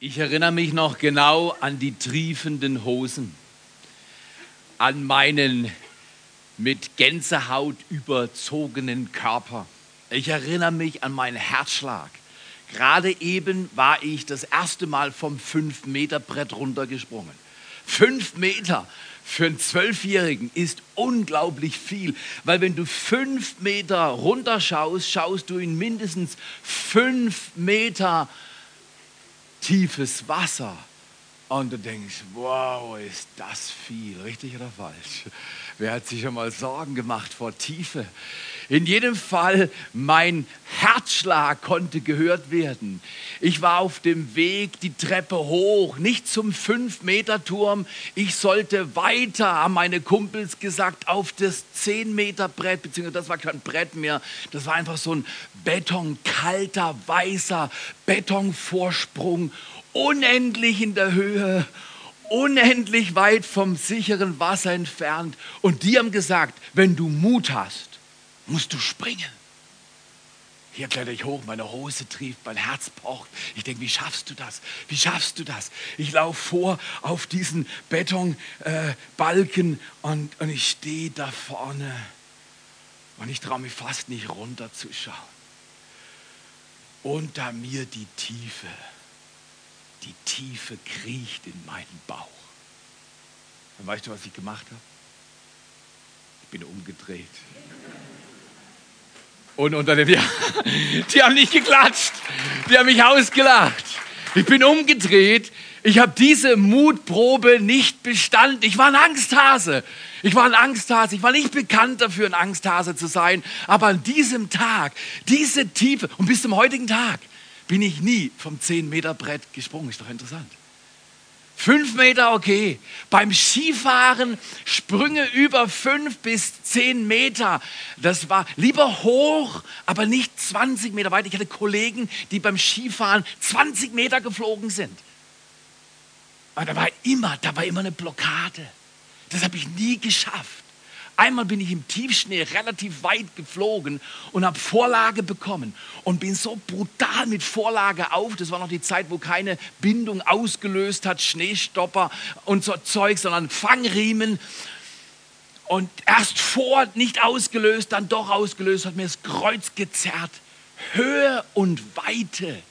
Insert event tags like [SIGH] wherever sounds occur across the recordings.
Ich erinnere mich noch genau an die triefenden Hosen, an meinen mit Gänsehaut überzogenen Körper. Ich erinnere mich an meinen Herzschlag. Gerade eben war ich das erste Mal vom 5-Meter-Brett runtergesprungen. Fünf Meter für einen Zwölfjährigen ist unglaublich viel, weil wenn du fünf Meter runterschaust, schaust du in mindestens fünf Meter tiefes Wasser. Und du denkst, wow, ist das viel, richtig oder falsch? Wer hat sich schon mal Sorgen gemacht vor Tiefe? In jedem Fall, mein Herzschlag konnte gehört werden. Ich war auf dem Weg die Treppe hoch, nicht zum 5-Meter-Turm. Ich sollte weiter, haben meine Kumpels gesagt, auf das 10-Meter-Brett, beziehungsweise das war kein Brett mehr, das war einfach so ein betonkalter, weißer Betonvorsprung, unendlich in der Höhe unendlich weit vom sicheren Wasser entfernt. Und die haben gesagt, wenn du Mut hast, musst du springen. Hier kletter ich hoch, meine Hose trieft, mein Herz pocht. Ich denke, wie schaffst du das? Wie schaffst du das? Ich laufe vor auf diesen Betonbalken äh, und, und ich stehe da vorne und ich traue mich fast nicht runterzuschauen. Unter mir die Tiefe. Die Tiefe kriecht in meinen Bauch. Und weißt du, was ich gemacht habe? Ich bin umgedreht. Und unter den, [LAUGHS] ja, die haben nicht geklatscht, die haben mich ausgelacht. Ich bin umgedreht, ich habe diese Mutprobe nicht bestanden. Ich war ein Angsthase. Ich war ein Angsthase. Ich war nicht bekannt dafür, ein Angsthase zu sein. Aber an diesem Tag, diese Tiefe und bis zum heutigen Tag bin ich nie vom 10-Meter-Brett gesprungen. Ist doch interessant. Fünf Meter okay. Beim Skifahren Sprünge über fünf bis zehn Meter. Das war lieber hoch, aber nicht 20 Meter weit. Ich hatte Kollegen, die beim Skifahren 20 Meter geflogen sind. Aber da war immer, da war immer eine Blockade. Das habe ich nie geschafft. Einmal bin ich im Tiefschnee relativ weit geflogen und habe Vorlage bekommen und bin so brutal mit Vorlage auf. Das war noch die Zeit, wo keine Bindung ausgelöst hat, Schneestopper und so Zeug, sondern Fangriemen. Und erst vor nicht ausgelöst, dann doch ausgelöst, hat mir das Kreuz gezerrt. Höhe und Weite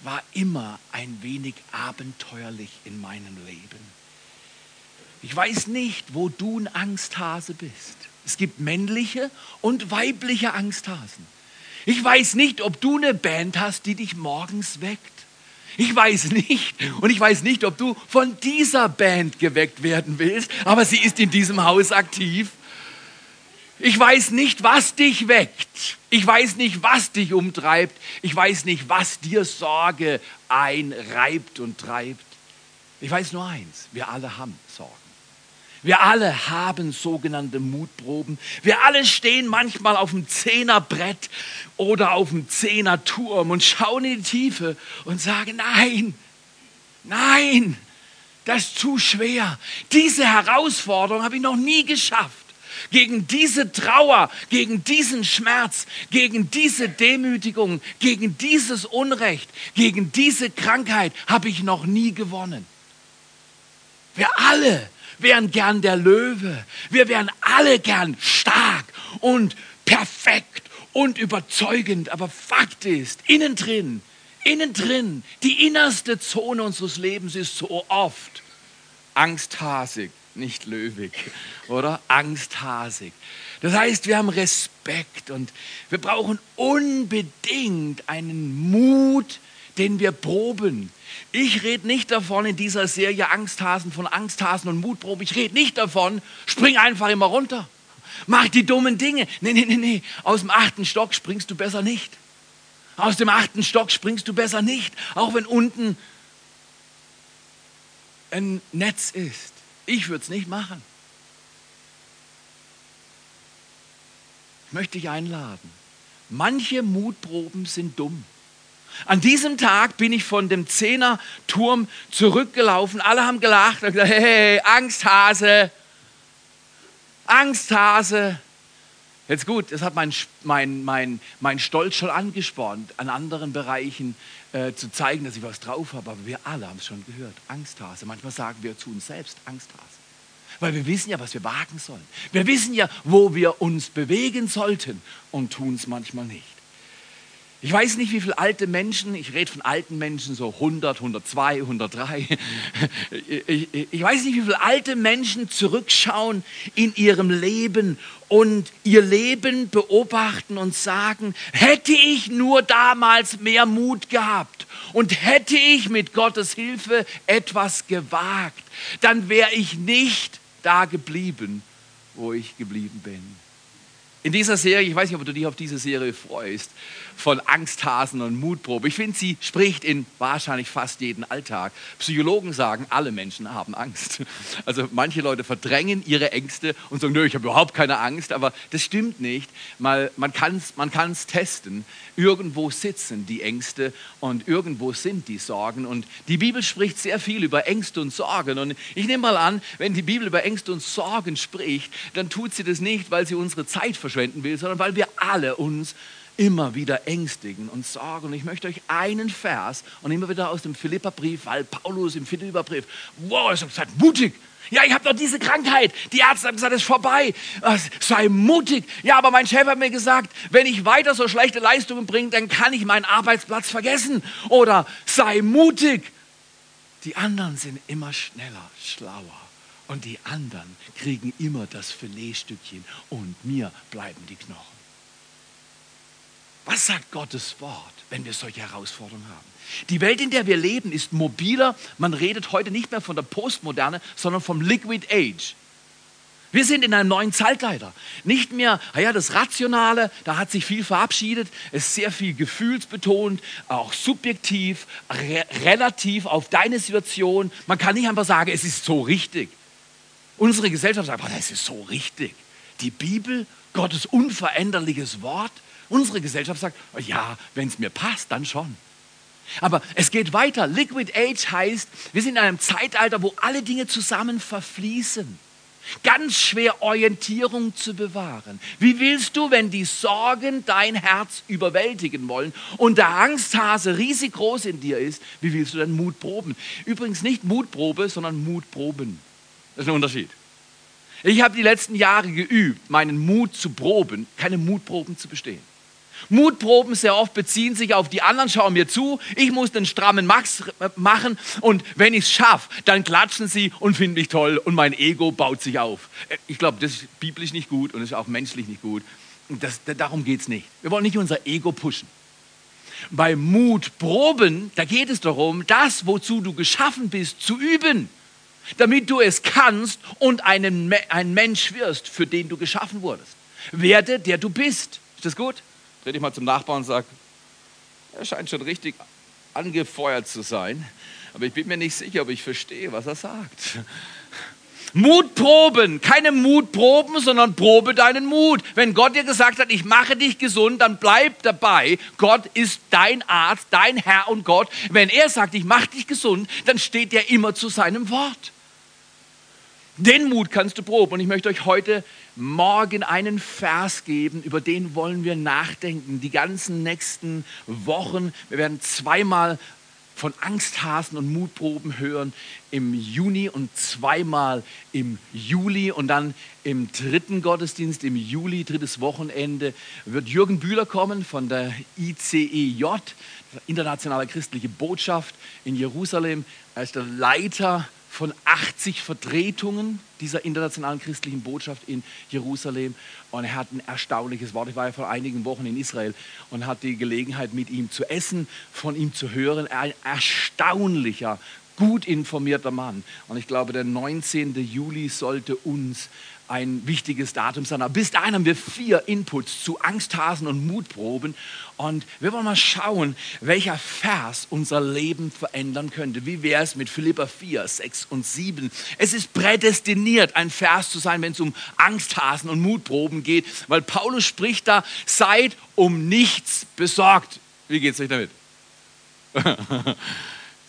war immer ein wenig abenteuerlich in meinem Leben. Ich weiß nicht, wo du ein Angsthase bist. Es gibt männliche und weibliche Angsthasen. Ich weiß nicht, ob du eine Band hast, die dich morgens weckt. Ich weiß nicht und ich weiß nicht, ob du von dieser Band geweckt werden willst, aber sie ist in diesem Haus aktiv. Ich weiß nicht, was dich weckt. Ich weiß nicht, was dich umtreibt. Ich weiß nicht, was dir Sorge einreibt und treibt. Ich weiß nur eins, wir alle haben Sorge. Wir alle haben sogenannte Mutproben. Wir alle stehen manchmal auf dem Zehnerbrett oder auf dem Zehnerturm und schauen in die Tiefe und sagen, nein, nein, das ist zu schwer. Diese Herausforderung habe ich noch nie geschafft. Gegen diese Trauer, gegen diesen Schmerz, gegen diese Demütigung, gegen dieses Unrecht, gegen diese Krankheit habe ich noch nie gewonnen. Wir alle wären gern der Löwe. Wir wären alle gern stark und perfekt und überzeugend. Aber Fakt ist, innen drin, innen drin, die innerste Zone unseres Lebens ist so oft angsthasig, nicht löwig, oder? Angsthasig. Das heißt, wir haben Respekt und wir brauchen unbedingt einen Mut, den wir proben. Ich rede nicht davon in dieser Serie Angsthasen von Angsthasen und Mutprobe. Ich rede nicht davon, spring einfach immer runter. Mach die dummen Dinge. Nee, nee, nee, nee. Aus dem achten Stock springst du besser nicht. Aus dem achten Stock springst du besser nicht. Auch wenn unten ein Netz ist. Ich würde es nicht machen. Ich möchte dich einladen. Manche Mutproben sind dumm. An diesem Tag bin ich von dem Zehnerturm zurückgelaufen. Alle haben gelacht und gesagt, hey, Angsthase, Angsthase. Jetzt gut, das hat mein, mein, mein, mein Stolz schon angespornt. An anderen Bereichen äh, zu zeigen, dass ich was drauf habe. Aber wir alle haben es schon gehört. Angsthase. Manchmal sagen wir zu uns selbst Angsthase. Weil wir wissen ja, was wir wagen sollen. Wir wissen ja, wo wir uns bewegen sollten und tun es manchmal nicht. Ich weiß nicht, wie viele alte Menschen, ich rede von alten Menschen, so 100, 102, 103. Ich, ich, weiß nicht, wie viele alte Menschen zurückschauen in ihrem Leben und ihr Leben beobachten und sagen, hätte ich nur damals mehr Mut gehabt und hätte ich mit Gottes Hilfe etwas gewagt, dann wäre ich nicht da geblieben, wo ich geblieben bin. In dieser Serie, ich weiß nicht, ob du dich auf diese Serie freust, von Angsthasen und Mutprobe. Ich finde, sie spricht in wahrscheinlich fast jeden Alltag. Psychologen sagen, alle Menschen haben Angst. [LAUGHS] Also manche Leute verdrängen ihre Ängste und sagen, nö, ich habe überhaupt keine Angst, aber das stimmt nicht. Mal, man kann es man kann's testen. Irgendwo sitzen die Ängste und irgendwo sind die Sorgen. Und die Bibel spricht sehr viel über Ängste und Sorgen. Und ich nehme mal an, wenn die Bibel über Ängste und Sorgen spricht, dann tut sie das nicht, weil sie unsere Zeit verschwenden will, sondern weil wir alle uns immer wieder ängstigen und sorgen. Und ich möchte euch einen Vers und immer wieder aus dem Philipperbrief, weil Paulus im Philipperbrief, wow, er sagt, seid mutig. Ja, ich habe doch diese Krankheit. Die Ärzte haben gesagt, es ist vorbei. Sei mutig. Ja, aber mein Chef hat mir gesagt, wenn ich weiter so schlechte Leistungen bringe, dann kann ich meinen Arbeitsplatz vergessen. Oder sei mutig. Die anderen sind immer schneller, schlauer. Und die anderen kriegen immer das Filetstückchen und mir bleiben die Knochen. Was sagt Gottes Wort, wenn wir solche Herausforderungen haben? Die Welt, in der wir leben, ist mobiler. Man redet heute nicht mehr von der Postmoderne, sondern vom Liquid Age. Wir sind in einem neuen Zeitalter. Nicht mehr, ja, das Rationale, da hat sich viel verabschiedet. Es ist sehr viel gefühlsbetont, auch subjektiv, re relativ auf deine Situation. Man kann nicht einfach sagen, es ist so richtig. Unsere Gesellschaft sagt, es ist so richtig. Die Bibel, Gottes unveränderliches Wort, Unsere Gesellschaft sagt, ja, wenn es mir passt, dann schon. Aber es geht weiter. Liquid Age heißt, wir sind in einem Zeitalter, wo alle Dinge zusammen verfließen. Ganz schwer Orientierung zu bewahren. Wie willst du, wenn die Sorgen dein Herz überwältigen wollen und der Angsthase riesig groß in dir ist, wie willst du dann Mut proben? Übrigens nicht Mutprobe, sondern Mutproben. Das ist ein Unterschied. Ich habe die letzten Jahre geübt, meinen Mut zu proben, keine Mutproben zu bestehen. Mutproben sehr oft beziehen sich auf die anderen, schauen mir zu, ich muss den strammen Max machen und wenn ich es schaffe, dann klatschen sie und finden mich toll und mein Ego baut sich auf. Äh, ich glaube, das ist biblisch nicht gut und ist auch menschlich nicht gut. Das, darum geht es nicht. Wir wollen nicht unser Ego pushen. Bei Mutproben, da geht es darum, das, wozu du geschaffen bist, zu üben, damit du es kannst und einen, ein Mensch wirst, für den du geschaffen wurdest. Werde, der du bist. Ist das gut? Dreh dich mal zum Nachbarn und sag, er scheint schon richtig angefeuert zu sein, aber ich bin mir nicht sicher, ob ich verstehe, was er sagt. Mutproben, keine Mutproben, sondern probe deinen Mut. Wenn Gott dir gesagt hat, ich mache dich gesund, dann bleib dabei. Gott ist dein Arzt, dein Herr und Gott. Wenn er sagt, ich mache dich gesund, dann steht er immer zu seinem Wort. Den Mut kannst du proben. Und ich möchte euch heute Morgen einen Vers geben, über den wollen wir nachdenken. Die ganzen nächsten Wochen. Wir werden zweimal von Angsthasen und Mutproben hören im Juni und zweimal im Juli und dann im dritten Gottesdienst im Juli, drittes Wochenende, wird Jürgen Bühler kommen von der ICEJ, Internationale Christliche Botschaft in Jerusalem. Er ist der Leiter von 80 Vertretungen dieser internationalen christlichen Botschaft in Jerusalem. Und er hat ein erstaunliches Wort. Ich war ja vor einigen Wochen in Israel und hatte die Gelegenheit, mit ihm zu essen, von ihm zu hören. Ein erstaunlicher, gut informierter Mann. Und ich glaube, der 19. Juli sollte uns ein wichtiges Datum sein. Aber bis dahin haben wir vier Inputs zu Angsthasen und Mutproben. Und wir wollen mal schauen, welcher Vers unser Leben verändern könnte. Wie wäre es mit Philippa 4, 6 und 7? Es ist prädestiniert, ein Vers zu sein, wenn es um Angsthasen und Mutproben geht, weil Paulus spricht da, seid um nichts besorgt. Wie geht es euch damit? [LAUGHS]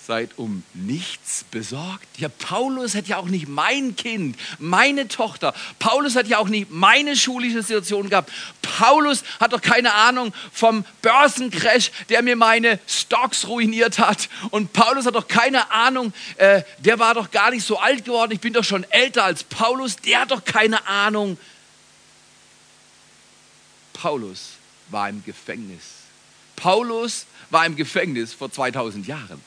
seid um nichts besorgt. Ja, Paulus hat ja auch nicht mein Kind, meine Tochter. Paulus hat ja auch nicht meine schulische Situation gehabt. Paulus hat doch keine Ahnung vom Börsencrash, der mir meine Stocks ruiniert hat. Und Paulus hat doch keine Ahnung, äh, der war doch gar nicht so alt geworden. Ich bin doch schon älter als Paulus. Der hat doch keine Ahnung. Paulus war im Gefängnis. Paulus war im Gefängnis vor 2000 Jahren.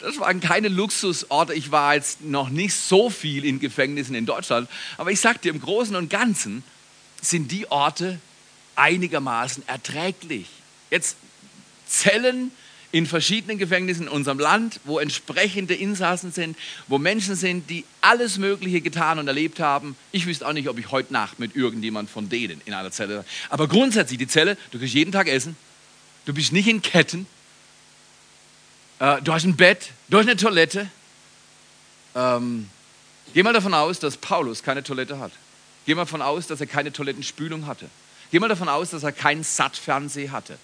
Das waren keine Luxusorte. Ich war jetzt noch nicht so viel in Gefängnissen in Deutschland. Aber ich dir, im Großen und Ganzen sind die Orte einigermaßen erträglich. Jetzt Zellen in verschiedenen Gefängnissen in unserem Land, wo entsprechende Insassen sind, wo Menschen sind, die alles Mögliche getan und erlebt haben. Ich wüsste auch nicht, ob ich heute Nacht mit irgendjemand von denen in einer Zelle. Aber grundsätzlich die Zelle, du kriegst jeden Tag Essen, du bist nicht in Ketten, äh, du hast ein Bett, du hast eine Toilette. Ähm, geh mal davon aus, dass Paulus keine Toilette hat. Geh mal davon aus, dass er keine Toilettenspülung hatte. Geh mal davon aus, dass er keinen Sattfernseh hatte.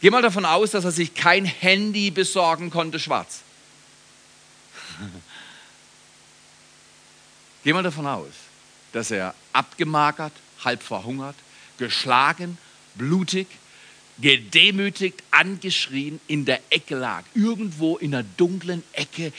Geh mal davon aus, dass er sich kein Handy besorgen konnte, schwarz. [LAUGHS] Geh mal davon aus, dass er abgemagert, halb verhungert, geschlagen, blutig, gedemütigt, angeschrien in der Ecke lag, irgendwo in einer dunklen Ecke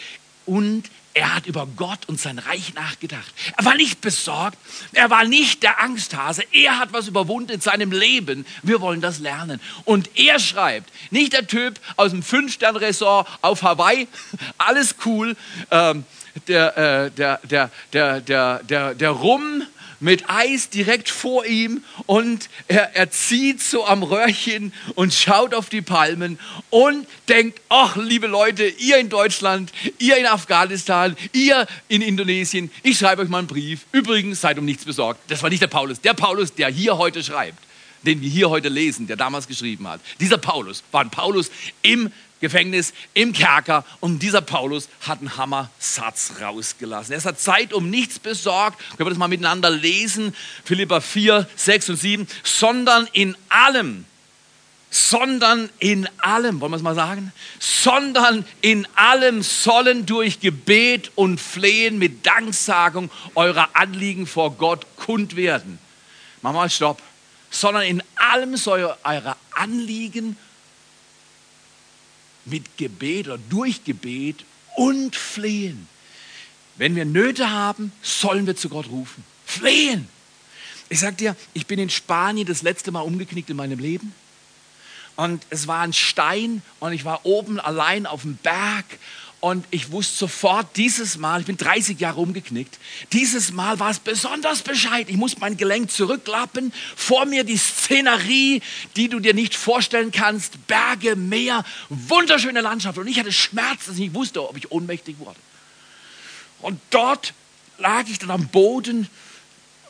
und er hat über Gott und sein Reich nachgedacht. Er war nicht besorgt, er war nicht der Angsthase, er hat was überwunden in seinem Leben. Wir wollen das lernen. Und er schreibt, nicht der Typ aus dem Fünf-Stern-Resort auf Hawaii, [LAUGHS] alles cool, ähm, der, äh, der, der, der, der, der, der Rum mit Eis direkt vor ihm und er, er zieht so am Röhrchen und schaut auf die Palmen und denkt, ach liebe Leute, ihr in Deutschland, ihr in Afghanistan, ihr in Indonesien, ich schreibe euch mal einen Brief. Übrigens, seid um nichts besorgt. Das war nicht der Paulus. Der Paulus, der hier heute schreibt, den wir hier heute lesen, der damals geschrieben hat. Dieser Paulus war ein Paulus im Gefängnis, im Kerker. Und dieser Paulus hat einen Hammersatz rausgelassen. Er hat Zeit um nichts besorgt. Können wir das mal miteinander lesen? Philippa 4, 6 und 7. Sondern in allem, sondern in allem, wollen wir es mal sagen? Sondern in allem sollen durch Gebet und Flehen mit Danksagung eure Anliegen vor Gott kund werden. Mach mal Stopp. Sondern in allem soll eure Anliegen mit Gebet oder durch Gebet und Flehen. Wenn wir Nöte haben, sollen wir zu Gott rufen. Flehen. Ich sag dir, ich bin in Spanien das letzte Mal umgeknickt in meinem Leben. Und es war ein Stein und ich war oben allein auf dem Berg und ich wusste sofort, dieses Mal, ich bin 30 Jahre umgeknickt, dieses Mal war es besonders bescheid. Ich muss mein Gelenk zurückklappen. Vor mir die Szenerie, die du dir nicht vorstellen kannst. Berge, Meer, wunderschöne Landschaft. Und ich hatte Schmerzen, dass ich nicht wusste, ob ich ohnmächtig wurde. Und dort lag ich dann am Boden.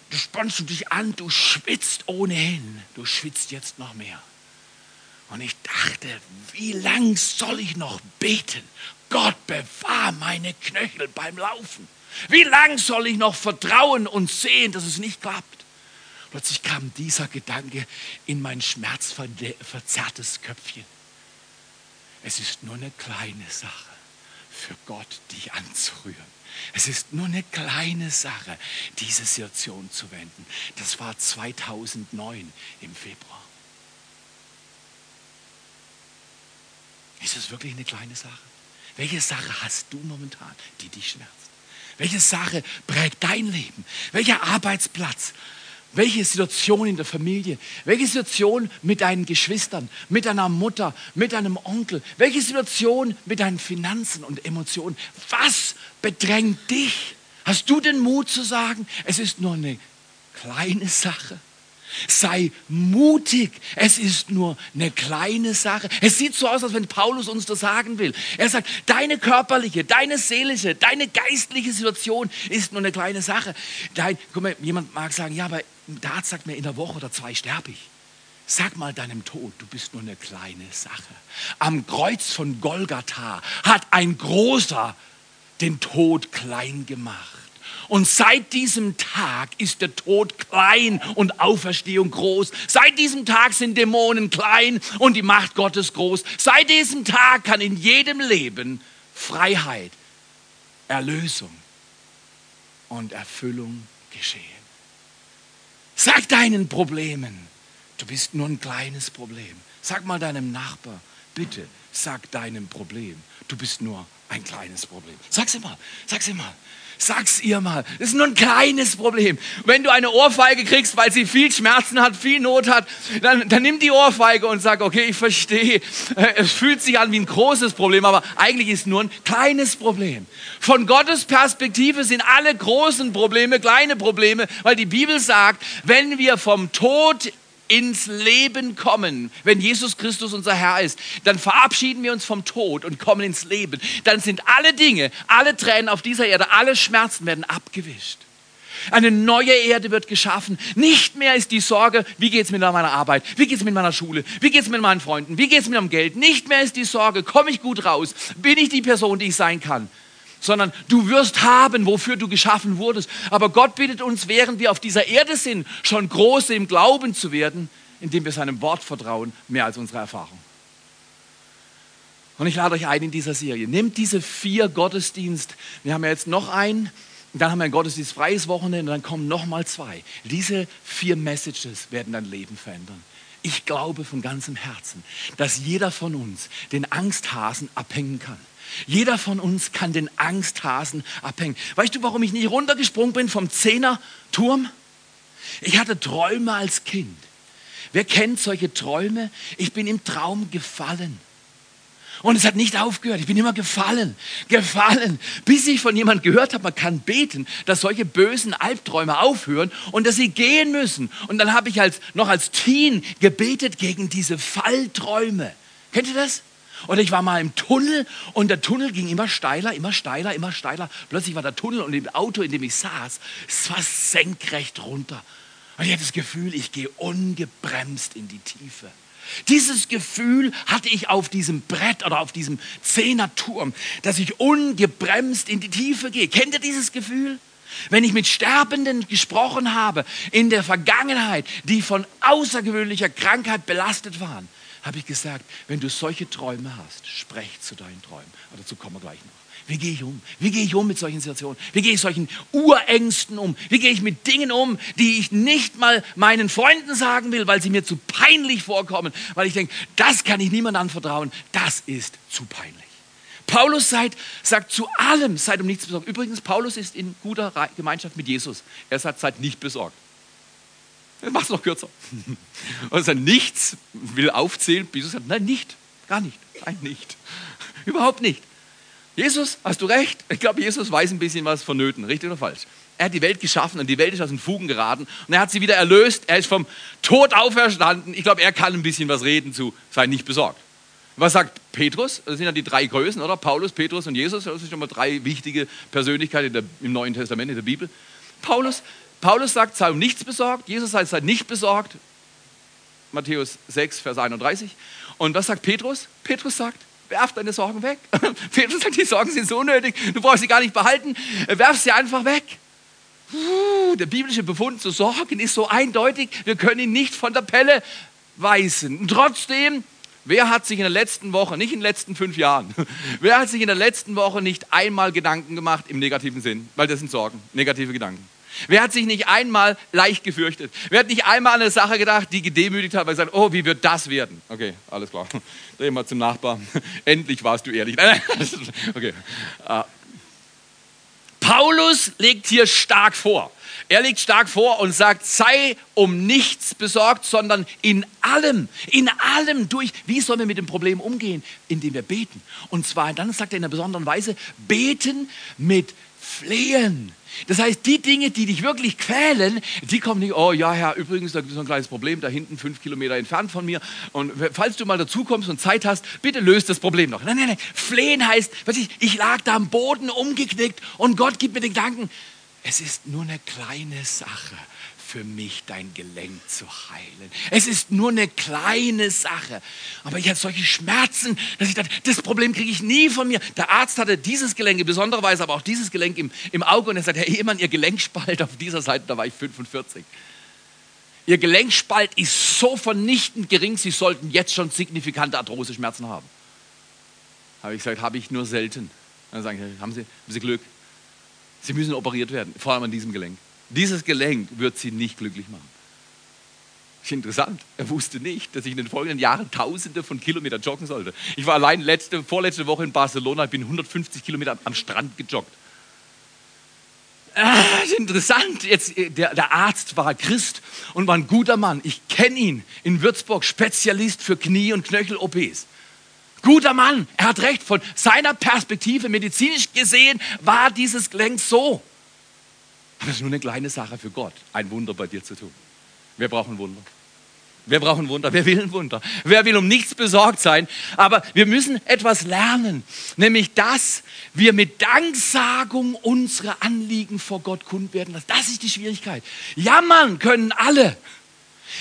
Du spannst dich an, du schwitzt ohnehin. Du schwitzt jetzt noch mehr. Und ich dachte, wie lang soll ich noch beten? Gott bewahr meine Knöchel beim Laufen. Wie lang soll ich noch vertrauen und sehen, dass es nicht klappt? Plötzlich kam dieser Gedanke in mein schmerzverzerrtes Köpfchen. Es ist nur eine kleine Sache für Gott, dich anzurühren. Es ist nur eine kleine Sache, diese Situation zu wenden. Das war 2009 im Februar. Ist es wirklich eine kleine Sache? Welche Sache hast du momentan, die dich schmerzt? Welche Sache prägt dein Leben? Welcher Arbeitsplatz? Welche Situation in der Familie? Welche Situation mit deinen Geschwistern, mit deiner Mutter, mit deinem Onkel? Welche Situation mit deinen Finanzen und Emotionen? Was bedrängt dich? Hast du den Mut zu sagen, es ist nur eine kleine Sache? Sei mutig. Es ist nur eine kleine Sache. Es sieht so aus, als wenn Paulus uns das sagen will. Er sagt, deine körperliche, deine seelische, deine geistliche Situation ist nur eine kleine Sache. Dein, guck mal, jemand mag sagen, ja, aber Arzt sagt mir, in der Woche oder zwei sterbe ich. Sag mal deinem Tod, du bist nur eine kleine Sache. Am Kreuz von Golgatha hat ein großer den Tod klein gemacht Und seit diesem Tag ist der Tod klein und Auferstehung groß. Seit diesem Tag sind Dämonen klein und die Macht Gottes groß. Seit diesem Tag kann in jedem Leben Freiheit, Erlösung und Erfüllung geschehen. Sag deinen Problemen, du bist nur ein kleines Problem. Sag mal deinem Nachbar, bitte sag deinem Problem, du bist nur ein kleines Problem. Sag's immer, sag's immer. Sag's ihr mal. Das ist nur ein kleines Problem. Wenn du eine Ohrfeige kriegst, weil sie viel Schmerzen hat, viel Not hat, dann, dann nimm die Ohrfeige und sag, okay, ich verstehe. Äh, es fühlt sich an wie ein großes Problem, aber eigentlich ist nur ein kleines Problem. Von Gottes Perspektive sind alle großen Probleme kleine Probleme, weil die Bibel sagt, wenn wir vom Tod ins Leben kommen, wenn Jesus Christus unser Herr ist, dann verabschieden wir uns vom Tod und kommen ins Leben. Dann sind alle Dinge, alle Tränen auf dieser Erde, alle Schmerzen werden abgewischt. Eine neue Erde wird geschaffen. Nicht mehr ist die Sorge, wie geht es mit meiner Arbeit, wie geht es mit meiner Schule, wie geht es mit meinen Freunden, wie geht es mit meinem Geld. Nicht mehr ist die Sorge, komme ich gut raus, bin ich die Person, die ich sein kann sondern du wirst haben, wofür du geschaffen wurdest. Aber Gott bittet uns, während wir auf dieser Erde sind, schon große im Glauben zu werden, indem wir seinem Wort vertrauen, mehr als unsere Erfahrung. Und ich lade euch ein in dieser Serie. Nehmt diese vier Gottesdienst. Wir haben ja jetzt noch einen, dann haben wir ein Gottesdienst freies Wochenende dann kommen noch mal zwei. Diese vier Messages werden dein Leben verändern. Ich glaube von ganzem Herzen, dass jeder von uns den Angsthasen abhängen kann. Jeder von uns kann den Angsthasen abhängen. Weißt du, warum ich nicht runtergesprungen bin vom Zehnerturm? Ich hatte Träume als Kind. Wer kennt solche Träume? Ich bin im Traum gefallen. Und es hat nicht aufgehört. Ich bin immer gefallen, gefallen, bis ich von jemand gehört habe, man kann beten, dass solche bösen Albträume aufhören und dass sie gehen müssen. Und dann habe ich als, noch als Teen gebetet gegen diese Fallträume. Kennt ihr das? Oder ich war mal im Tunnel und der Tunnel ging immer steiler, immer steiler, immer steiler. Plötzlich war der Tunnel und im Auto, in dem ich saß, es war senkrecht runter. Und ich hatte das Gefühl, ich gehe ungebremst in die Tiefe. Dieses Gefühl hatte ich auf diesem Brett oder auf diesem Zehnerturm, dass ich ungebremst in die Tiefe gehe. Kennt ihr dieses Gefühl? Wenn ich mit Sterbenden gesprochen habe in der Vergangenheit, die von außergewöhnlicher Krankheit belastet waren, habe ich gesagt, wenn du solche Träume hast, sprech zu deinen Träumen. Aber dazu kommen wir gleich noch. Wie gehe ich um? Wie gehe ich um mit solchen Situationen? Wie gehe ich solchen Urängsten um? Wie gehe ich mit Dingen um, die ich nicht mal meinen Freunden sagen will, weil sie mir zu peinlich vorkommen, weil ich denke, das kann ich niemandem anvertrauen, das ist zu peinlich. Paulus sagt, sagt zu allem, seid um nichts besorgt. Übrigens, Paulus ist in guter Gemeinschaft mit Jesus. Er sagt, seid nicht besorgt. Mach es noch kürzer. Und sagt, nichts will aufzählen. Jesus sagt, nein, nicht. Gar nicht. Nein, nicht. [LAUGHS] Überhaupt nicht. Jesus, hast du recht? Ich glaube, Jesus weiß ein bisschen was vonnöten. Richtig oder falsch? Er hat die Welt geschaffen und die Welt ist aus den Fugen geraten und er hat sie wieder erlöst. Er ist vom Tod auferstanden. Ich glaube, er kann ein bisschen was reden zu, sei nicht besorgt. Was sagt Petrus? Das sind ja die drei Größen, oder? Paulus, Petrus und Jesus. Das sind schon mal drei wichtige Persönlichkeiten der, im Neuen Testament, in der Bibel. Paulus Paulus sagt, sei um nichts besorgt. Jesus sagt, sei nicht besorgt. Matthäus 6, Vers 31. Und was sagt Petrus? Petrus sagt, werf deine Sorgen weg. [LAUGHS] Petrus sagt, die Sorgen sind so nötig, du brauchst sie gar nicht behalten, werf sie einfach weg. Der biblische Befund zu sorgen ist so eindeutig, wir können ihn nicht von der Pelle weisen. Und trotzdem, wer hat sich in der letzten Woche, nicht in den letzten fünf Jahren, [LAUGHS] wer hat sich in der letzten Woche nicht einmal Gedanken gemacht im negativen Sinn? Weil das sind Sorgen, negative Gedanken. Wer hat sich nicht einmal leicht gefürchtet? Wer hat nicht einmal an eine Sache gedacht, die gedemütigt hat, weil er sagt, oh, wie wird das werden? Okay, alles klar. [LAUGHS] Dreh mal zum Nachbarn. [LAUGHS] Endlich warst du ehrlich. [LAUGHS] okay. Uh. Paulus legt hier stark vor. Er legt stark vor und sagt, sei um nichts besorgt, sondern in allem, in allem durch. Wie sollen wir mit dem Problem umgehen? Indem wir beten. Und zwar, dann sagt er in einer besonderen Weise, beten mit Flehen das heißt, die Dinge, die dich wirklich quälen, die kommen nicht, oh ja, Herr, übrigens, da gibt es so ein kleines Problem da hinten, fünf Kilometer entfernt von mir. Und falls du mal dazu kommst und Zeit hast, bitte löst das Problem noch. Nein, nein, nein. Flehen heißt, weiß ich, ich lag da am Boden umgeknickt und Gott gibt mir den Gedanken, es ist nur eine kleine Sache. Für mich dein Gelenk zu heilen. Es ist nur eine kleine Sache. Aber ich hatte solche Schmerzen, dass ich dachte, das Problem kriege ich nie von mir. Der Arzt hatte dieses Gelenk, in besonderer Weise aber auch dieses Gelenk im, im Auge und er sagte, Herr Ehemann, Ihr Gelenkspalt auf dieser Seite, da war ich 45. Ihr Gelenkspalt ist so vernichtend gering, Sie sollten jetzt schon signifikante Arthroseschmerzen haben. Habe ich gesagt, habe ich nur selten. Dann sagen sie, haben Sie, haben Sie Glück? Sie müssen operiert werden, vor allem an diesem Gelenk. Dieses Gelenk wird Sie nicht glücklich machen. Ist interessant. Er wusste nicht, dass ich in den folgenden Jahren Tausende von Kilometern joggen sollte. Ich war allein letzte, vorletzte Woche in Barcelona, ich bin 150 Kilometer am Strand gejoggt. Ah, interessant. Jetzt, äh, der, der Arzt war Christ und war ein guter Mann. Ich kenne ihn in Würzburg, Spezialist für Knie- und Knöchel-OPs. Guter Mann, er hat recht. Von seiner Perspektive, medizinisch gesehen, war dieses Gelenk so. Das ist nur eine kleine Sache für Gott, ein Wunder bei dir zu tun. Wir brauchen Wunder. Wir brauchen Wunder. Wer will ein Wunder? Wer will um nichts besorgt sein? Aber wir müssen etwas lernen, nämlich dass wir mit Danksagung unsere Anliegen vor Gott kund werden lassen. Das ist die Schwierigkeit. Jammern können alle.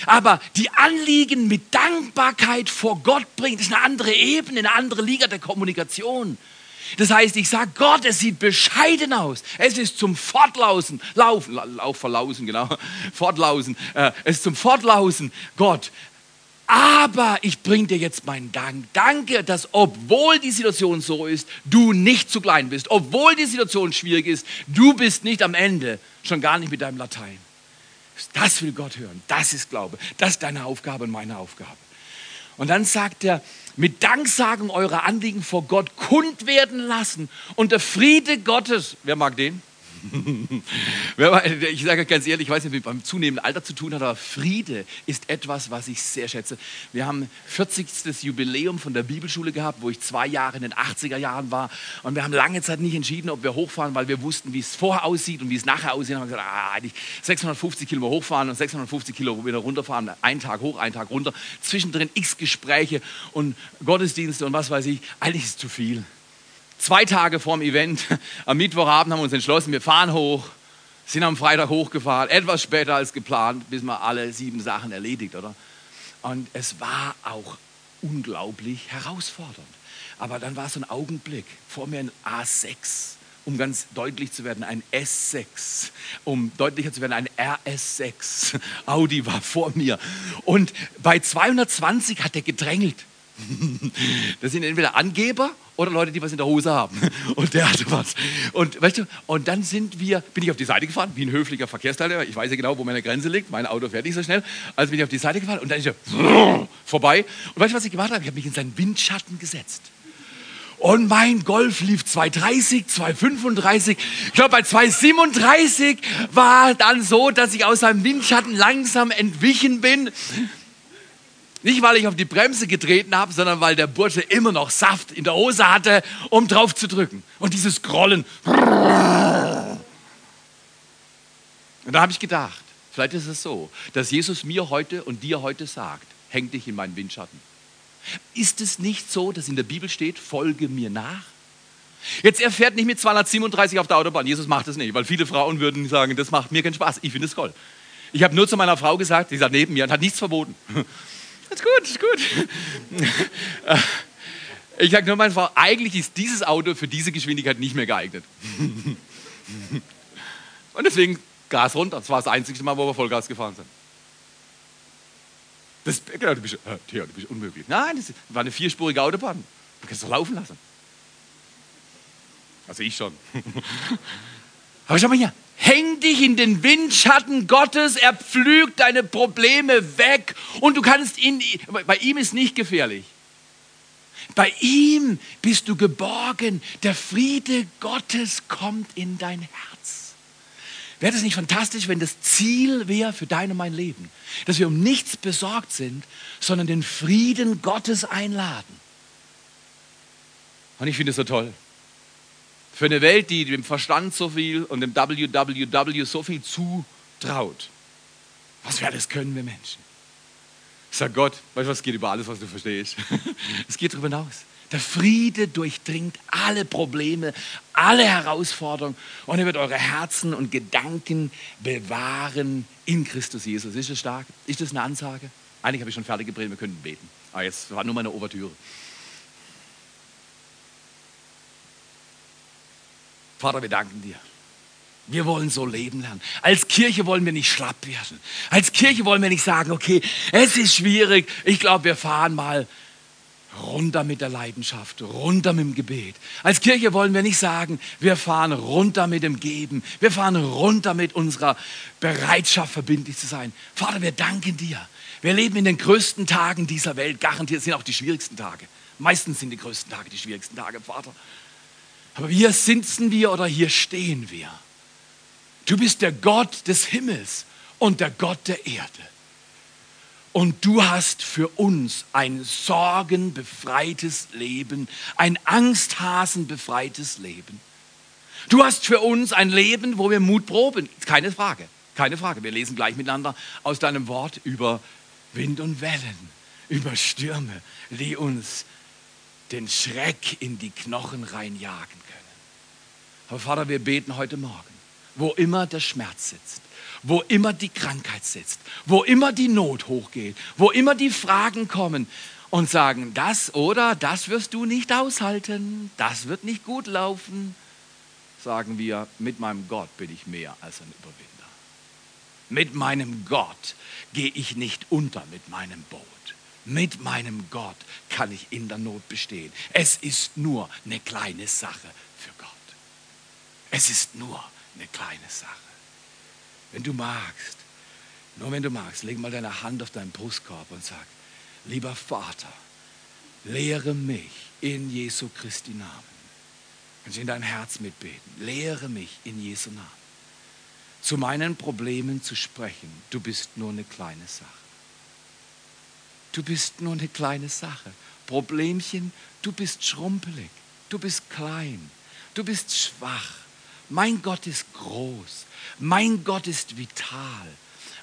Aber die Anliegen mit Dankbarkeit vor Gott bringen, das ist eine andere Ebene, eine andere Liga der Kommunikation. Das heißt, ich sage, Gott, es sieht bescheiden aus. Es ist zum Fortlausen, Laufen, Lauf verlausen, genau, [LAUGHS] Fortlausen. Äh, es ist zum Fortlausen, Gott. Aber ich bringe dir jetzt meinen Dank. Danke, dass obwohl die Situation so ist, du nicht zu klein bist. Obwohl die Situation schwierig ist, du bist nicht am Ende, schon gar nicht mit deinem Latein. Das will Gott hören. Das ist Glaube. Das ist deine Aufgabe und meine Aufgabe. Und dann sagt er, mit Danksagen eure Anliegen vor Gott kund werden lassen. Und der Friede Gottes, wer mag den? [LAUGHS] ich sage ganz ehrlich, ich weiß nicht, wie beim zunehmenden Alter zu tun hat, aber Friede ist etwas, was ich sehr schätze. Wir haben 40. Jubiläum von der Bibelschule gehabt, wo ich zwei Jahre in den 80er Jahren war. Und wir haben lange Zeit nicht entschieden, ob wir hochfahren, weil wir wussten, wie es vorher aussieht und wie es nachher aussieht. Und haben gesagt, ah, 650 Kilo hochfahren und 650 Kilo wieder runterfahren. Einen Tag hoch, einen Tag runter. Zwischendrin x Gespräche und Gottesdienste und was weiß ich. Eigentlich ist es zu viel zwei Tage vorm Event, am Mittwochabend haben wir uns entschlossen, wir fahren hoch, sind am Freitag hochgefahren, etwas später als geplant, bis wir alle sieben Sachen erledigt, oder? Und es war auch unglaublich herausfordernd. Aber dann war so ein Augenblick, vor mir ein A6, um ganz deutlich zu werden, ein S6, um deutlicher zu werden, ein RS6. Audi war vor mir. Und bei 220 hat er gedrängelt. [LAUGHS] Das sind entweder Angeber oder Leute, die was in der Hose haben. [LAUGHS] Und der hatte was. Und, weißt du, und dann sind wir, bin ich auf die Seite gefahren, wie ein höflicher Verkehrsteilnehmer. Ich weiß ja genau, wo meine Grenze liegt. Mein Auto fährt nicht so schnell. Also bin ich auf die Seite gefahren und dann ist er [LAUGHS] vorbei. Und weißt du, was ich gemacht habe? Ich habe mich in seinen Windschatten gesetzt. Und mein Golf lief 230, 235. Ich glaube, bei 237 war dann so, dass ich aus seinem Windschatten langsam entwichen bin. Nicht, weil ich auf die Bremse getreten habe, sondern weil der Bursche immer noch Saft in der Hose hatte, um drauf zu drücken. Und dieses Grollen. Und da habe ich gedacht, vielleicht ist es so, dass Jesus mir heute und dir heute sagt, häng dich in meinen Windschatten. Ist es nicht so, dass in der Bibel steht, folge mir nach? Jetzt, er fährt nicht mit 237 auf der Autobahn. Jesus macht das nicht, weil viele Frauen würden sagen, das macht mir keinen Spaß. Ich finde es toll. Ich habe nur zu meiner Frau gesagt, die sagt neben mir und hat nichts verboten. Ist gut, ist gut. Ich sage nur meine Frau, eigentlich ist dieses Auto für diese Geschwindigkeit nicht mehr geeignet. Und deswegen Gas runter. Das war das einzige Mal, wo wir Vollgas gefahren sind. Das, genau, du bist, äh, Theo, du bist unmöglich. Nein, das war eine vierspurige Autobahn. Du kannst doch laufen lassen. Also ich schon. [LAUGHS] Aber schau mal hier, Häng dich in den Windschatten Gottes, er pflügt deine Probleme weg und du kannst ihn, bei ihm ist nicht gefährlich. Bei ihm bist du geborgen. Der Friede Gottes kommt in dein Herz. Wäre das nicht fantastisch, wenn das Ziel wäre für dein und mein Leben, dass wir um nichts besorgt sind, sondern den Frieden Gottes einladen? Und ich finde es so toll. Für eine Welt, die dem Verstand so viel und dem WWW so viel zutraut. Was wir alles können, wir Menschen. Ich sage Gott, weißt du was, geht über alles, was du verstehst. [LAUGHS] es geht darüber hinaus. Der Friede durchdringt alle Probleme, alle Herausforderungen und er wird eure Herzen und Gedanken bewahren in Christus Jesus. Ist das stark? Ist das eine Ansage? Eigentlich habe ich schon fertig gepredigt, wir könnten beten. Aber jetzt war nur meine Ouvertüre. Vater, wir danken dir. Wir wollen so leben lernen. Als Kirche wollen wir nicht schlapp werden. Als Kirche wollen wir nicht sagen, okay, es ist schwierig. Ich glaube, wir fahren mal runter mit der Leidenschaft, runter mit dem Gebet. Als Kirche wollen wir nicht sagen, wir fahren runter mit dem Geben, wir fahren runter mit unserer Bereitschaft, verbindlich zu sein. Vater, wir danken dir. Wir leben in den größten Tagen dieser Welt. Garantiert sind auch die schwierigsten Tage. Meistens sind die größten Tage die schwierigsten Tage, Vater. Aber hier sitzen wir oder hier stehen wir. Du bist der Gott des Himmels und der Gott der Erde. Und du hast für uns ein sorgenbefreites Leben, ein angsthasenbefreites Leben. Du hast für uns ein Leben, wo wir Mut proben. Keine Frage, keine Frage. Wir lesen gleich miteinander aus deinem Wort über Wind und Wellen, über Stürme, die uns den Schreck in die Knochen reinjagen können. Aber Vater, wir beten heute Morgen, wo immer der Schmerz sitzt, wo immer die Krankheit sitzt, wo immer die Not hochgeht, wo immer die Fragen kommen und sagen, das oder das wirst du nicht aushalten, das wird nicht gut laufen, sagen wir, mit meinem Gott bin ich mehr als ein Überwinder. Mit meinem Gott gehe ich nicht unter mit meinem Boot. Mit meinem Gott kann ich in der Not bestehen. Es ist nur eine kleine Sache für Gott. Es ist nur eine kleine Sache. Wenn du magst, nur wenn du magst, leg mal deine Hand auf deinen Brustkorb und sag, lieber Vater, lehre mich in Jesu Christi Namen. Kannst du in dein Herz mitbeten. Lehre mich in Jesu Namen. Zu meinen Problemen zu sprechen. Du bist nur eine kleine Sache. Du bist nur eine kleine Sache. Problemchen, du bist schrumpelig. Du bist klein. Du bist schwach. Mein Gott ist groß. Mein Gott ist vital.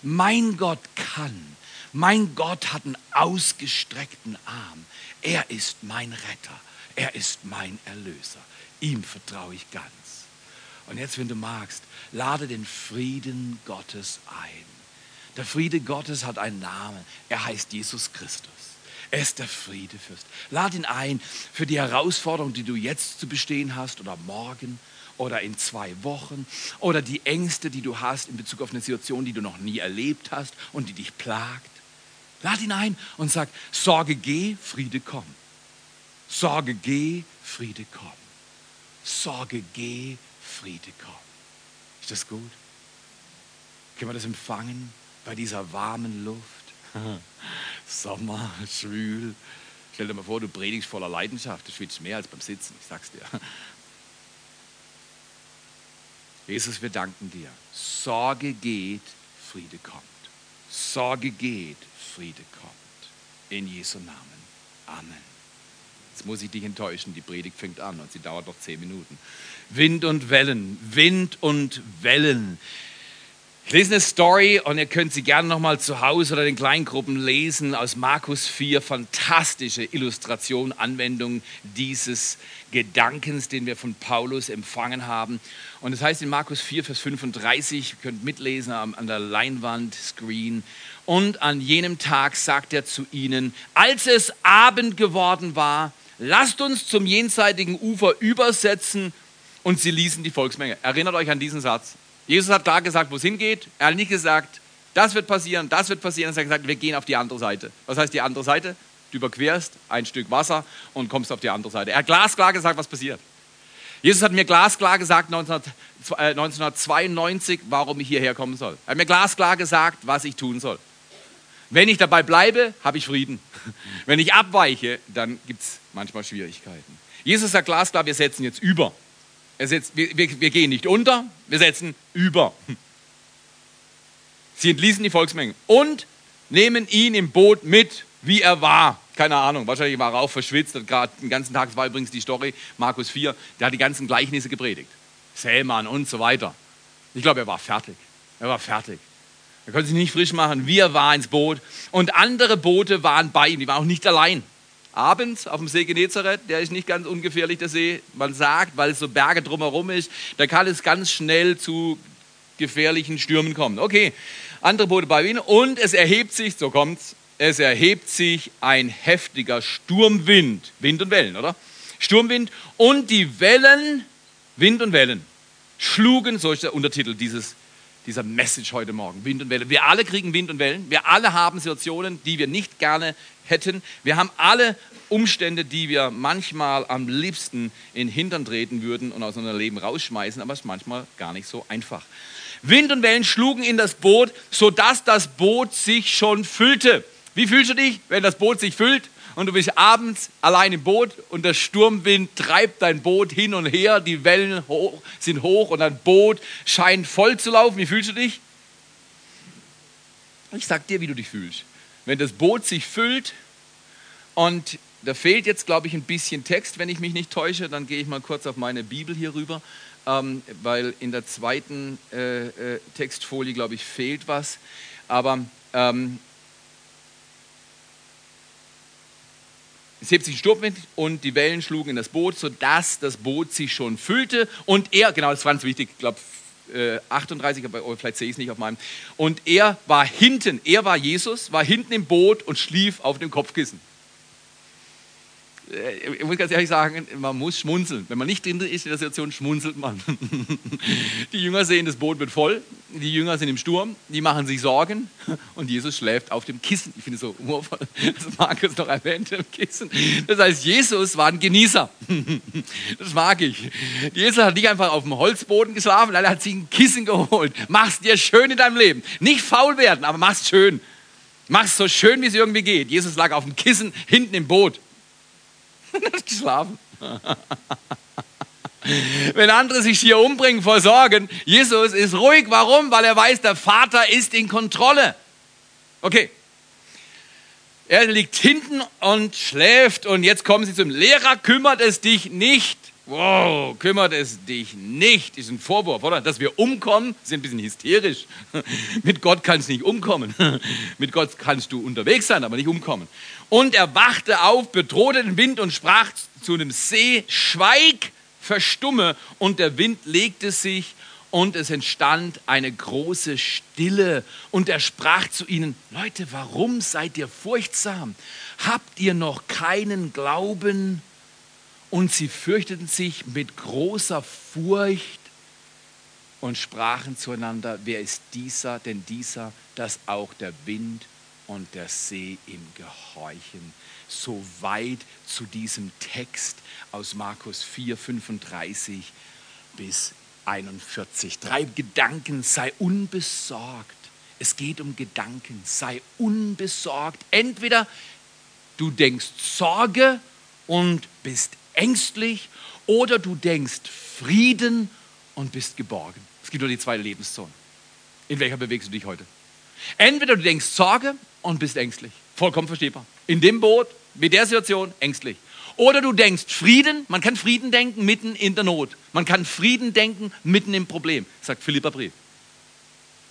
Mein Gott kann. Mein Gott hat einen ausgestreckten Arm. Er ist mein Retter. Er ist mein Erlöser. Ihm vertraue ich ganz. Und jetzt, wenn du magst, lade den Frieden Gottes ein. Der Friede Gottes hat einen Namen. Er heißt Jesus Christus. Er ist der Friedefürst. Lade ihn ein für die Herausforderung, die du jetzt zu bestehen hast oder morgen oder in zwei Wochen oder die Ängste, die du hast in Bezug auf eine Situation, die du noch nie erlebt hast und die dich plagt. Lad ihn ein und sag, Sorge geh, Friede komm. Sorge geh, Friede komm. Sorge geh, Friede komm. Ist das gut? Können wir das empfangen bei dieser warmen Luft? [LAUGHS] Sommer, schwül. Stell dir mal vor, du predigst voller Leidenschaft. Du schwitzt mehr als beim Sitzen, ich sag's dir. [LAUGHS] Jesus, wir danken dir. Sorge geht, Friede kommt. Sorge geht, Friede kommt. In Jesu Namen. Amen. Jetzt muss ich dich enttäuschen, die Predigt fängt an und sie dauert noch zehn Minuten. Wind und Wellen, Wind und Wellen. Ich lese eine Story und ihr könnt sie gerne nochmal zu Hause oder in Kleingruppen lesen aus Markus 4. Fantastische Illustration, Anwendung dieses Gedankens, den wir von Paulus empfangen haben. Und es das heißt in Markus 4, Vers 35, ihr könnt mitlesen an der Leinwand, Screen. Und an jenem Tag sagt er zu ihnen, als es Abend geworden war, lasst uns zum jenseitigen Ufer übersetzen. Und sie ließen die Volksmenge. Erinnert euch an diesen Satz. Jesus hat klar gesagt, wo es hingeht. Er hat nicht gesagt, das wird passieren, das wird passieren. Er hat gesagt, wir gehen auf die andere Seite. Was heißt die andere Seite? Du überquerst ein Stück Wasser und kommst auf die andere Seite. Er hat glasklar gesagt, was passiert. Jesus hat mir glasklar gesagt 1992, äh, warum ich hierher kommen soll. Er hat mir glasklar gesagt, was ich tun soll. Wenn ich dabei bleibe, habe ich Frieden. [LAUGHS] Wenn ich abweiche, dann gibt es manchmal Schwierigkeiten. Jesus sagt glasklar, wir setzen jetzt über. Setzt, wir, wir, wir gehen nicht unter, wir setzen über. Sie entließen die Volksmenge und nehmen ihn im Boot mit, wie er war. Keine Ahnung, wahrscheinlich war er auch verschwitzt, gerade den ganzen Tag, das war übrigens die Story, Markus 4, der hat die ganzen Gleichnisse gepredigt. Sämann und so weiter. Ich glaube, er war fertig. Er war fertig. Er konnte sich nicht frisch machen. Wir waren ins Boot und andere Boote waren bei ihm. Die waren auch nicht allein. Abends auf dem See Genezareth, der ist nicht ganz ungefährlich, der See. Man sagt, weil es so Berge drumherum ist, da kann es ganz schnell zu gefährlichen Stürmen kommen. Okay, andere Boote bei Wien und es erhebt sich, so kommt's, es erhebt sich ein heftiger Sturmwind, Wind und Wellen, oder? Sturmwind und die Wellen, Wind und Wellen, schlugen, so ist der Untertitel dieses, dieser Message heute Morgen, Wind und Wellen. Wir alle kriegen Wind und Wellen, wir alle haben Situationen, die wir nicht gerne hätten. Wir haben alle Umstände, die wir manchmal am liebsten in den Hintern treten würden und aus unserem Leben rausschmeißen, aber es ist manchmal gar nicht so einfach. Wind und Wellen schlugen in das Boot, sodass das Boot sich schon füllte. Wie fühlst du dich, wenn das Boot sich füllt und du bist abends allein im Boot und der Sturmwind treibt dein Boot hin und her, die Wellen hoch, sind hoch und dein Boot scheint voll zu laufen? Wie fühlst du dich? Ich sag dir, wie du dich fühlst. Wenn das Boot sich füllt und da fehlt jetzt, glaube ich, ein bisschen Text, wenn ich mich nicht täusche, dann gehe ich mal kurz auf meine Bibel hier rüber, ähm, weil in der zweiten äh, äh, Textfolie, glaube ich, fehlt was. Aber ähm, Es hebt sich ein Sturmwind und die Wellen schlugen in das Boot, sodass das Boot sich schon füllte. Und er, genau, das war ganz wichtig, ich glaube äh, 38, aber vielleicht sehe ich es nicht auf meinem. Und er war hinten, er war Jesus, war hinten im Boot und schlief auf dem Kopfkissen. Äh, ich muss ganz ehrlich sagen, man muss schmunzeln. Wenn man nicht drin ist in der Situation, schmunzelt man. [LAUGHS] Die Jünger sehen, das Boot wird voll, die Jünger sind im Sturm, die machen sich Sorgen und Jesus schläft auf dem Kissen. Ich finde es so humorvoll, [LAUGHS] dass Markus noch erwähnt, im Kissen. Das heißt, Jesus war ein Genießer. [LAUGHS] Das mag ich. Jesus hat nicht einfach auf dem Holzboden geschlafen, er hat sich ein Kissen geholt. Mach's dir schön in deinem Leben. Nicht faul werden, aber mach's schön. Mach's so schön, wie es irgendwie geht. Jesus lag auf dem Kissen hinten im Boot. [LAUGHS] hat geschlafen. [LAUGHS] Wenn andere sich hier umbringen vor Sorgen, Jesus ist ruhig. Warum? Weil er weiß, der Vater ist in Kontrolle. Okay. Er liegt hinten und schläft und jetzt kommen sie zum Lehrer, kümmert es dich nicht. Wow, kümmert es dich nicht, ist ein Vorwurf, oder? Dass wir umkommen, sind ein bisschen hysterisch. [LAUGHS] Mit Gott kannst du nicht umkommen. Mit Gott kannst du unterwegs sein, aber nicht umkommen. Und er wachte auf, bedrohte den Wind und sprach zu dem See, schweig, verstumme. Und der Wind legte sich und es entstand eine große Stille. Und er sprach zu ihnen, Leute, warum seid ihr furchtsam? Habt ihr noch keinen Glauben? Und sie fürchteten sich mit großer Furcht und sprachen zueinander, wer ist dieser, denn dieser, dass auch der Wind und der See ihm gehorchen. So weit zu diesem Text aus Markus 4, 35 bis 41. Drei Gedanken, sei unbesorgt. Es geht um Gedanken, sei unbesorgt. Entweder du denkst Sorge und bist ängstlich oder du denkst Frieden und bist geborgen. Es gibt nur die zwei Lebenszonen. In welcher bewegst du dich heute? Entweder du denkst Sorge und bist ängstlich. Vollkommen verstehbar. In dem Boot, mit der Situation, ängstlich. Oder du denkst Frieden, man kann Frieden denken mitten in der Not. Man kann Frieden denken mitten im Problem, sagt Philippa Brief.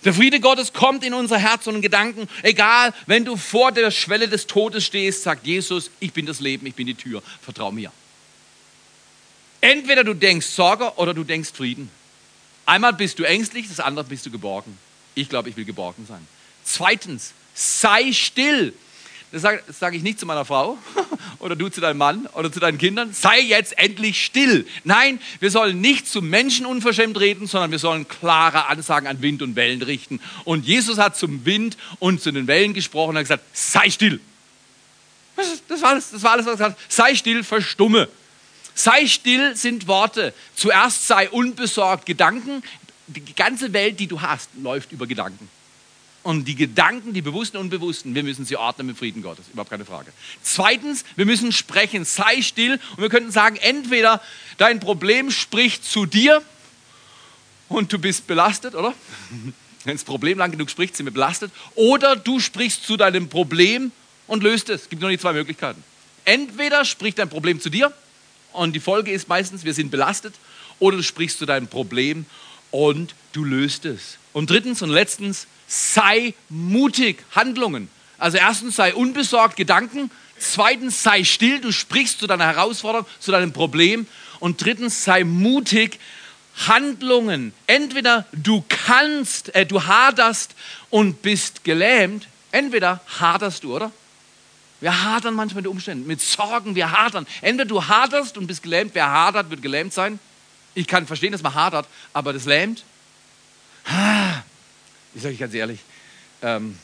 Der Friede Gottes kommt in unser Herz und Gedanken. Egal, wenn du vor der Schwelle des Todes stehst, sagt Jesus, ich bin das Leben, ich bin die Tür, vertrau mir. Entweder du denkst Sorge oder du denkst Frieden. Einmal bist du ängstlich, das andere bist du geborgen. Ich glaube, ich will geborgen sein. Zweitens, sei still. Das sage sag ich nicht zu meiner Frau [LAUGHS] oder du zu deinem Mann oder zu deinen Kindern. Sei jetzt endlich still. Nein, wir sollen nicht zu Menschen unverschämt reden, sondern wir sollen klare Ansagen an Wind und Wellen richten. Und Jesus hat zum Wind und zu den Wellen gesprochen und hat gesagt, sei still. Das war alles, das war alles was er gesagt hat. Sei still, verstumme. Sei still sind Worte. Zuerst sei unbesorgt Gedanken. Die ganze Welt, die du hast, läuft über Gedanken. Und die Gedanken, die bewussten und unbewussten, wir müssen sie ordnen mit Frieden Gottes. Überhaupt keine Frage. Zweitens, wir müssen sprechen. Sei still. Und wir könnten sagen, entweder dein Problem spricht zu dir und du bist belastet, oder? [LAUGHS] Wenn das Problem lang genug spricht, sind wir belastet. Oder du sprichst zu deinem Problem und löst es. Es gibt nur die zwei Möglichkeiten. Entweder spricht dein Problem zu dir und die Folge ist meistens, wir sind belastet oder du sprichst zu deinem Problem und du löst es. Und drittens und letztens, sei mutig, Handlungen. Also erstens sei unbesorgt Gedanken, Zweitens, sei still, du sprichst zu deiner Herausforderung, zu deinem Problem. Und drittens, sei mutig, Handlungen. Entweder du kannst, äh, du haderst und bist gelähmt. Entweder haderst du, oder? Wir hadern manchmal mit Umständen, mit Sorgen, wir hadern. Entweder du haderst und bist gelähmt, wer hadert, wird gelähmt sein. Ich kann verstehen, dass man hadert, aber das lähmt. Ich sage ich ganz ehrlich, ähm,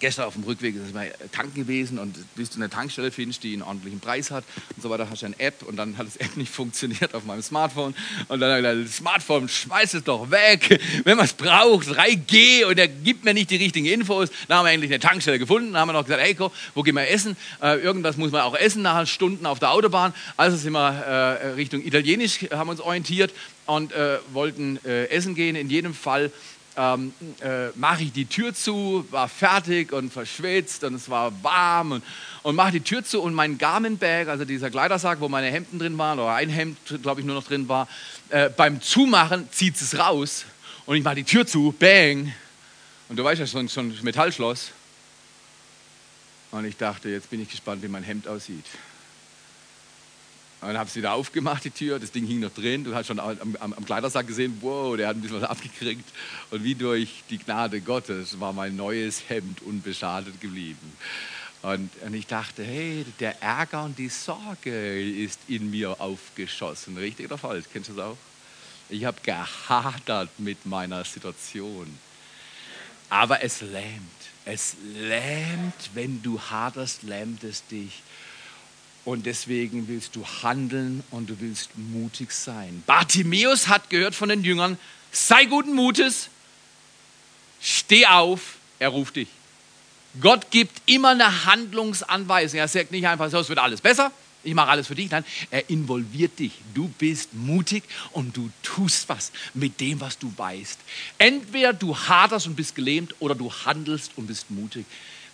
gestern auf dem Rückweg ist mal tanken gewesen und bis du eine Tankstelle findest, die einen ordentlichen Preis hat und so weiter, hast du eine App und dann hat das App [LAUGHS] nicht funktioniert auf meinem Smartphone und dann habe ich gesagt, Smartphone, schmeiß es doch weg, wenn man es braucht, 3G und er gibt mir nicht die richtigen Infos. Dann haben wir endlich eine Tankstelle gefunden, dann haben wir noch gesagt, hey, wo gehen wir essen? Äh, irgendwas muss man auch essen nach Stunden auf der Autobahn. Also sind wir äh, Richtung Italienisch, haben uns orientiert und äh, wollten äh, essen gehen. In jedem Fall ähm, äh, mache ich die Tür zu, war fertig und verschwitzt und es war warm und, und mache die Tür zu und mein Garmin-Bag, also dieser Kleidersack, wo meine Hemden drin waren oder ein Hemd, glaube ich, nur noch drin war, äh, beim Zumachen zieht es raus und ich mache die Tür zu, bang und du weißt ja schon, schon Metallschloss und ich dachte, jetzt bin ich gespannt, wie mein Hemd aussieht. Und dann habe ich wieder aufgemacht, die Tür, das Ding hing noch drin. Du hast schon am, am, am, Kleidersack gesehen, wow, der hat ein bisschen was abgekriegt. Und wie durch die Gnade Gottes war mein neues Hemd unbeschadet geblieben. Und, und ich dachte, hey, der Ärger und die Sorge ist in mir aufgeschossen. Richtig oder falsch? Kennst du das auch? Ich habe gehadert mit meiner Situation. Aber es lähmt. Es lähmt, wenn du haderst, lähmt es dich. Und deswegen willst du handeln und du willst mutig sein. Bartimäus hat gehört von den Jüngern, sei guten Mutes, steh auf, er ruft dich. Gott gibt immer eine Handlungsanweisung. Er sagt nicht einfach so, es wird alles besser, ich mache alles für dich. Nein, er involviert dich. Du bist mutig und du tust was mit dem, was du weißt. Entweder du haderst und bist gelähmt oder du handelst und bist mutig.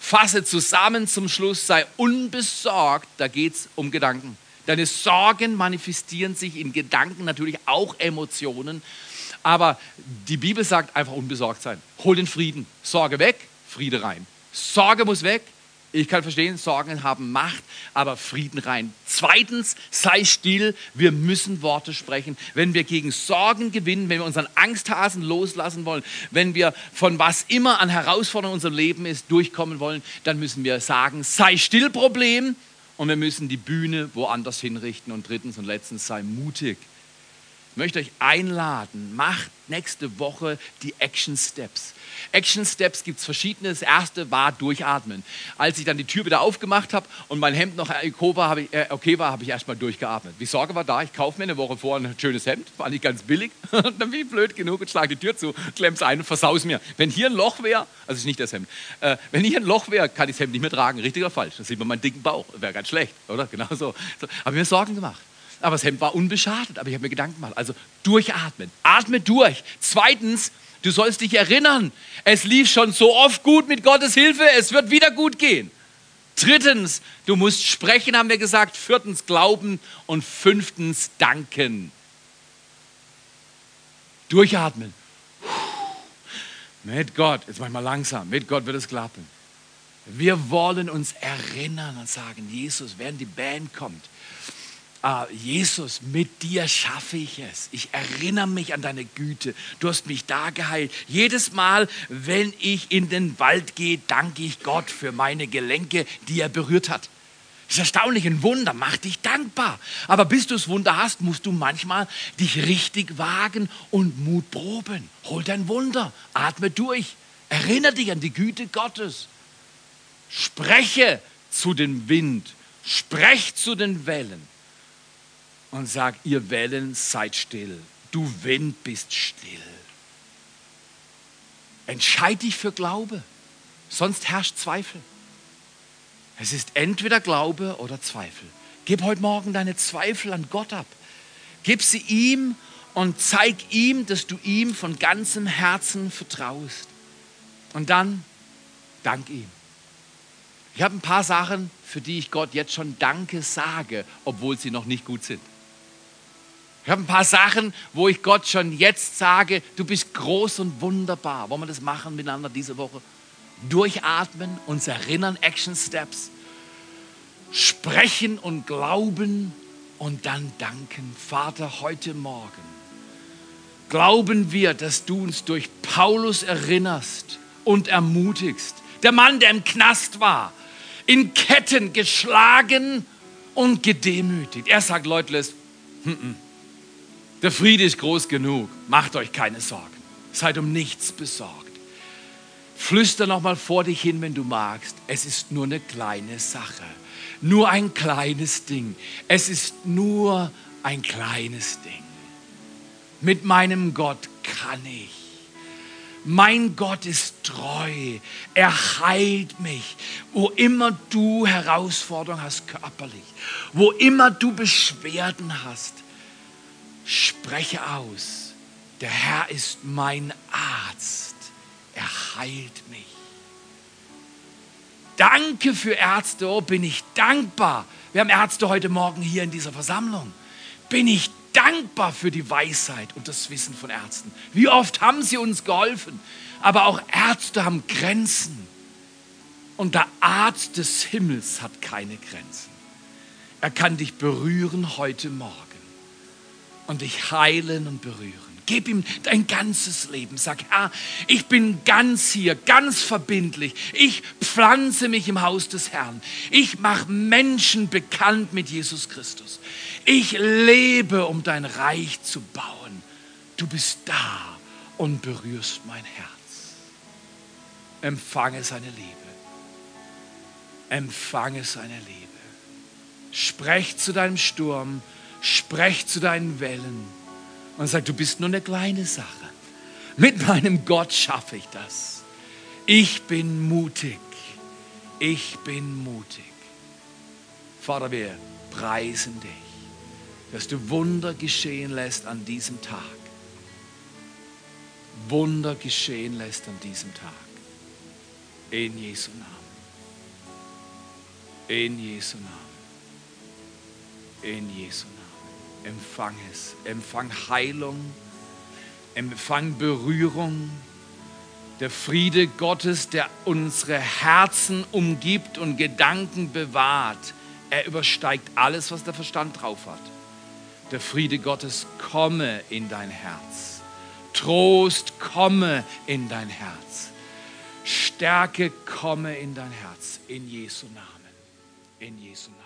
Fasse zusammen zum Schluss, sei unbesorgt, da geht es um Gedanken. Deine Sorgen manifestieren sich in Gedanken, natürlich auch Emotionen. Aber die Bibel sagt einfach unbesorgt sein. Hol den Frieden. Sorge weg, Friede rein. Sorge muss weg, ich kann verstehen, Sorgen haben Macht, aber Frieden rein. Zweitens, sei still. Wir müssen Worte sprechen. Wenn wir gegen Sorgen gewinnen, wenn wir unseren Angsthasen loslassen wollen, wenn wir von was immer an Herausforderungen in unserem Leben ist, durchkommen wollen, dann müssen wir sagen, sei still Problem und wir müssen die Bühne woanders hinrichten. Und drittens und letztens, sei mutig. Ich möchte euch einladen, macht nächste Woche die Action Steps. Action Steps gibt es verschiedene. Das erste war Durchatmen. Als ich dann die Tür wieder aufgemacht habe und mein Hemd noch okay war, habe ich, äh, erstmal durchgeatmet. Die Sorge war da, ich kaufe mir eine Woche vor ein schönes Hemd, war nicht ganz billig. [LAUGHS] dann bin ich blöd genug und schlage die Tür zu, klemm's ein und versaus mir. Wenn hier ein Loch wäre, also ist nicht das Hemd, äh, wenn hier ein Loch wäre, kann ich das Hemd nicht mehr tragen, richtig oder falsch. Dann sieht man meinen dicken Bauch, wäre ganz schlecht, oder? Genau so. so. Habe mir Sorgen gemacht. Aber das Hemd war unbeschadet, aber ich habe mir Gedanken gemacht. Also durchatmen, atme durch. Zweitens, Du sollst dich erinnern, es lief schon so oft gut mit Gottes Hilfe, es wird wieder gut gehen. Drittens, du musst sprechen, haben wir gesagt. Viertens, glauben. Und fünftens, danken. Durchatmen. Mit Gott, jetzt mach ich mal langsam, mit Gott wird es klappen. Wir wollen uns erinnern und sagen, Jesus, während die Band kommt, ah, Jesus, mit dir schaffe ich es. Ich erinnere mich an deine Güte. Du hast mich da geheilt. Jedes Mal, wenn ich in den Wald gehe, danke ich Gott für meine Gelenke, die er berührt hat. Das ist erstaunlich, ein Wunder, mach dich dankbar. Aber bis du das Wunder hast, musst du manchmal dich richtig wagen und Mut proben. Hol dein Wunder, atme durch, erinnere dich an die Güte Gottes. Spreche zu dem Wind, sprech zu den Wellen und sag, ihr Wellen seid still. Du Wind bist still. Entscheid dich für Glaube, sonst herrscht Zweifel. Es ist entweder Glaube oder Zweifel. Gib heute Morgen deine Zweifel an Gott ab. Gib sie ihm und zeig ihm, dass du ihm von ganzem Herzen vertraust. Und dann dank ihm. Ich habe ein paar Sachen, für die ich Gott jetzt schon Danke sage, obwohl sie noch nicht gut sind. Ich habe ein paar Sachen, wo ich Gott schon jetzt sage, du bist groß und wunderbar. Wollen wir das machen miteinander diese Woche? Durchatmen, uns erinnern, Action Steps. Sprechen und glauben und dann danken. Vater, heute Morgen glauben wir, dass du uns durch Paulus erinnerst und ermutigst. Der Mann, der im Knast war, in Ketten geschlagen und gedemütigt. Er sagt, Leute, der Friede ist groß genug. Macht euch keine Sorgen. Seid um nichts besorgt. Flüster noch mal vor dich hin, wenn du magst. Es ist nur eine kleine Sache. Nur ein kleines Ding. Es ist nur ein kleines Ding. Mit meinem Gott kann ich. Mein Gott ist treu. Er heilt mich. Wo immer du Herausforderungen hast körperlich, wo immer du Beschwerden hast, spreche aus. Der Herr ist mein Arzt. Er heilt mich. Danke für Ärzte. Oh, bin ich dankbar. Wir haben Ärzte heute Morgen hier in dieser Versammlung. Bin ich dankbar für die Weisheit und das Wissen von Ärzten. Wie oft haben sie uns geholfen? Aber auch Ärzte haben Grenzen. Und der Arzt des Himmels hat keine Grenzen. Er kann dich berühren heute Morgen und dich heilen und berühren. Gib ihm dein ganzes Leben. Sag, Herr, ich bin ganz hier, ganz verbindlich. Ich pflanze mich im Haus des Herrn. Ich mache Menschen bekannt mit Jesus Christus. Ich lebe, um dein Reich zu bauen. Du bist da und berührst mein Herz. Empfange seine Liebe. Empfange seine Liebe. Sprech zu deinem Sturm, sprech zu deinen Wellen und sag, du bist nur eine kleine Sache. Mit meinem Gott schaffe ich das. Ich bin mutig. Ich bin mutig. Vater, wir preisen dich, dass du Wunder geschehen lässt an diesem Tag. Wunder geschehen lässt an diesem Tag. In Jesu Namen. In Jesu Namen. In Jesu Namen. Empfang es. Empfang Heilung. Empfang Berührung. Der Friede Gottes, der unsere Herzen umgibt und Gedanken bewahrt, er übersteigt alles, was der Verstand drauf hat. Der Friede Gottes komme in dein Herz. Trost komme in dein Herz. Stärke komme in dein Herz. In Jesu Namen. In Jesu Namen.